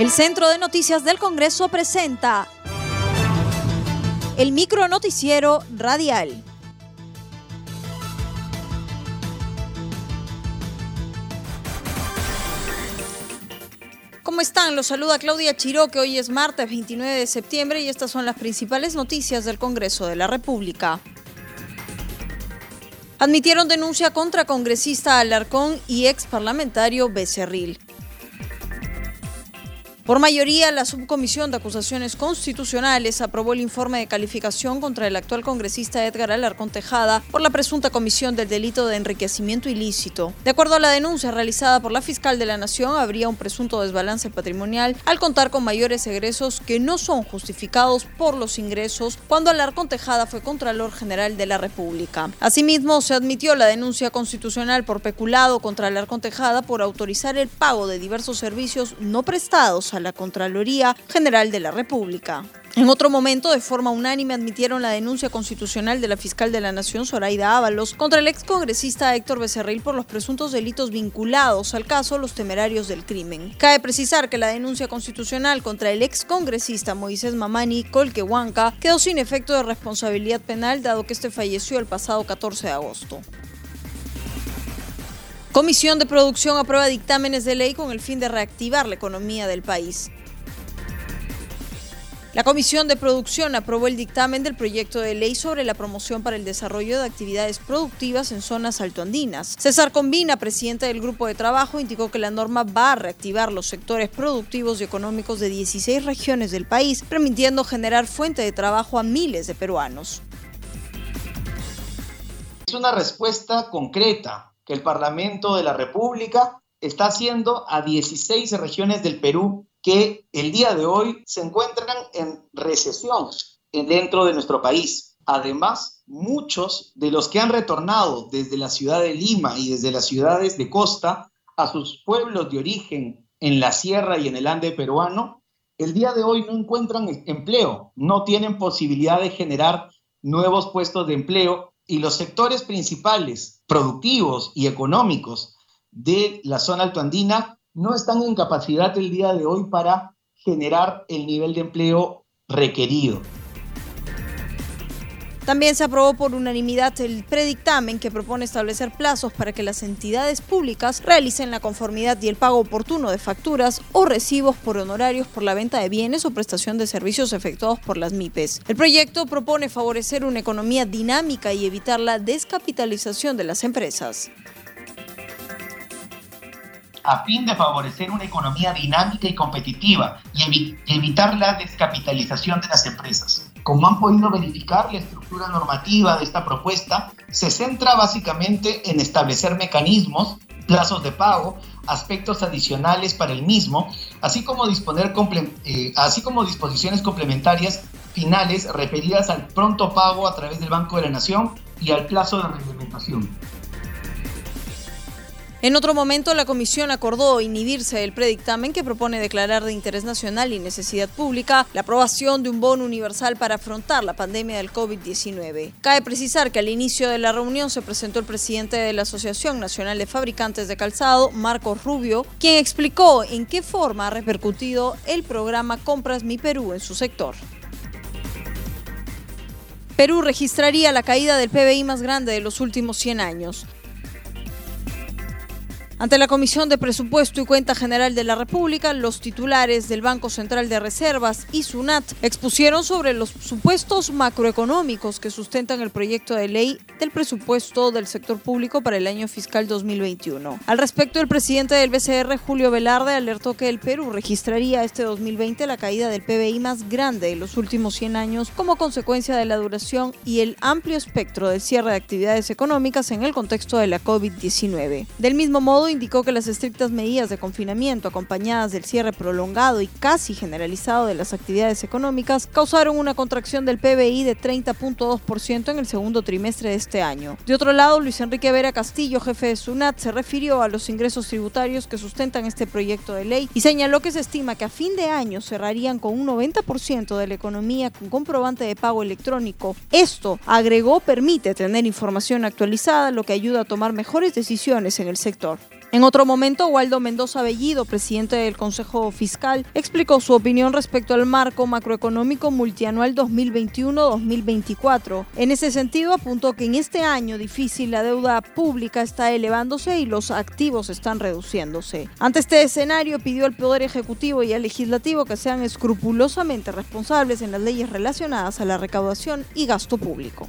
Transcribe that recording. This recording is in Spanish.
El Centro de Noticias del Congreso presenta el micro noticiero radial. ¿Cómo están? Los saluda Claudia Chiró, que hoy es martes 29 de septiembre y estas son las principales noticias del Congreso de la República. Admitieron denuncia contra congresista Alarcón y ex parlamentario Becerril. Por mayoría, la Subcomisión de Acusaciones Constitucionales aprobó el informe de calificación contra el actual congresista Edgar Alarcón Tejada por la presunta comisión del delito de enriquecimiento ilícito. De acuerdo a la denuncia realizada por la fiscal de la Nación, habría un presunto desbalance patrimonial al contar con mayores egresos que no son justificados por los ingresos cuando Alarcón Tejada fue Contralor General de la República. Asimismo, se admitió la denuncia constitucional por peculado contra Alarcón Tejada por autorizar el pago de diversos servicios no prestados la Contraloría General de la República. En otro momento, de forma unánime, admitieron la denuncia constitucional de la fiscal de la Nación, Zoraida Ábalos, contra el excongresista Héctor Becerril por los presuntos delitos vinculados al caso Los Temerarios del Crimen. Cabe precisar que la denuncia constitucional contra el excongresista Moisés Mamani Colquehuanca quedó sin efecto de responsabilidad penal, dado que este falleció el pasado 14 de agosto. Comisión de Producción aprueba dictámenes de ley con el fin de reactivar la economía del país. La Comisión de Producción aprobó el dictamen del proyecto de ley sobre la promoción para el desarrollo de actividades productivas en zonas altoandinas. César Combina, presidente del grupo de trabajo, indicó que la norma va a reactivar los sectores productivos y económicos de 16 regiones del país, permitiendo generar fuente de trabajo a miles de peruanos. Es una respuesta concreta que el Parlamento de la República está haciendo a 16 regiones del Perú que el día de hoy se encuentran en recesión dentro de nuestro país. Además, muchos de los que han retornado desde la ciudad de Lima y desde las ciudades de costa a sus pueblos de origen en la sierra y en el Ande peruano, el día de hoy no encuentran empleo, no tienen posibilidad de generar nuevos puestos de empleo y los sectores principales productivos y económicos de la zona altoandina no están en capacidad el día de hoy para generar el nivel de empleo requerido. También se aprobó por unanimidad el predictamen que propone establecer plazos para que las entidades públicas realicen la conformidad y el pago oportuno de facturas o recibos por honorarios por la venta de bienes o prestación de servicios efectuados por las MIPES. El proyecto propone favorecer una economía dinámica y evitar la descapitalización de las empresas a fin de favorecer una economía dinámica y competitiva y evitar la descapitalización de las empresas. Como han podido verificar, la estructura normativa de esta propuesta se centra básicamente en establecer mecanismos, plazos de pago, aspectos adicionales para el mismo, así como, disponer eh, así como disposiciones complementarias finales referidas al pronto pago a través del Banco de la Nación y al plazo de reglamentación. En otro momento, la comisión acordó inhibirse del predictamen que propone declarar de interés nacional y necesidad pública la aprobación de un bono universal para afrontar la pandemia del COVID-19. Cabe precisar que al inicio de la reunión se presentó el presidente de la Asociación Nacional de Fabricantes de Calzado, Marcos Rubio, quien explicó en qué forma ha repercutido el programa Compras Mi Perú en su sector. Perú registraría la caída del PBI más grande de los últimos 100 años. Ante la Comisión de Presupuesto y Cuenta General de la República, los titulares del Banco Central de Reservas y SUNAT expusieron sobre los supuestos macroeconómicos que sustentan el proyecto de ley del presupuesto del sector público para el año fiscal 2021. Al respecto, el presidente del BCR, Julio Velarde, alertó que el Perú registraría este 2020 la caída del PBI más grande de los últimos 100 años como consecuencia de la duración y el amplio espectro del cierre de actividades económicas en el contexto de la COVID-19. Del mismo modo, indicó que las estrictas medidas de confinamiento acompañadas del cierre prolongado y casi generalizado de las actividades económicas causaron una contracción del PBI de 30.2% en el segundo trimestre de este año. De otro lado, Luis Enrique Vera Castillo, jefe de SUNAT, se refirió a los ingresos tributarios que sustentan este proyecto de ley y señaló que se estima que a fin de año cerrarían con un 90% de la economía con comprobante de pago electrónico. Esto, agregó, permite tener información actualizada, lo que ayuda a tomar mejores decisiones en el sector. En otro momento, Waldo Mendoza Bellido, presidente del Consejo Fiscal, explicó su opinión respecto al marco macroeconómico multianual 2021-2024. En ese sentido, apuntó que en este año difícil la deuda pública está elevándose y los activos están reduciéndose. Ante este escenario, pidió al Poder Ejecutivo y al Legislativo que sean escrupulosamente responsables en las leyes relacionadas a la recaudación y gasto público.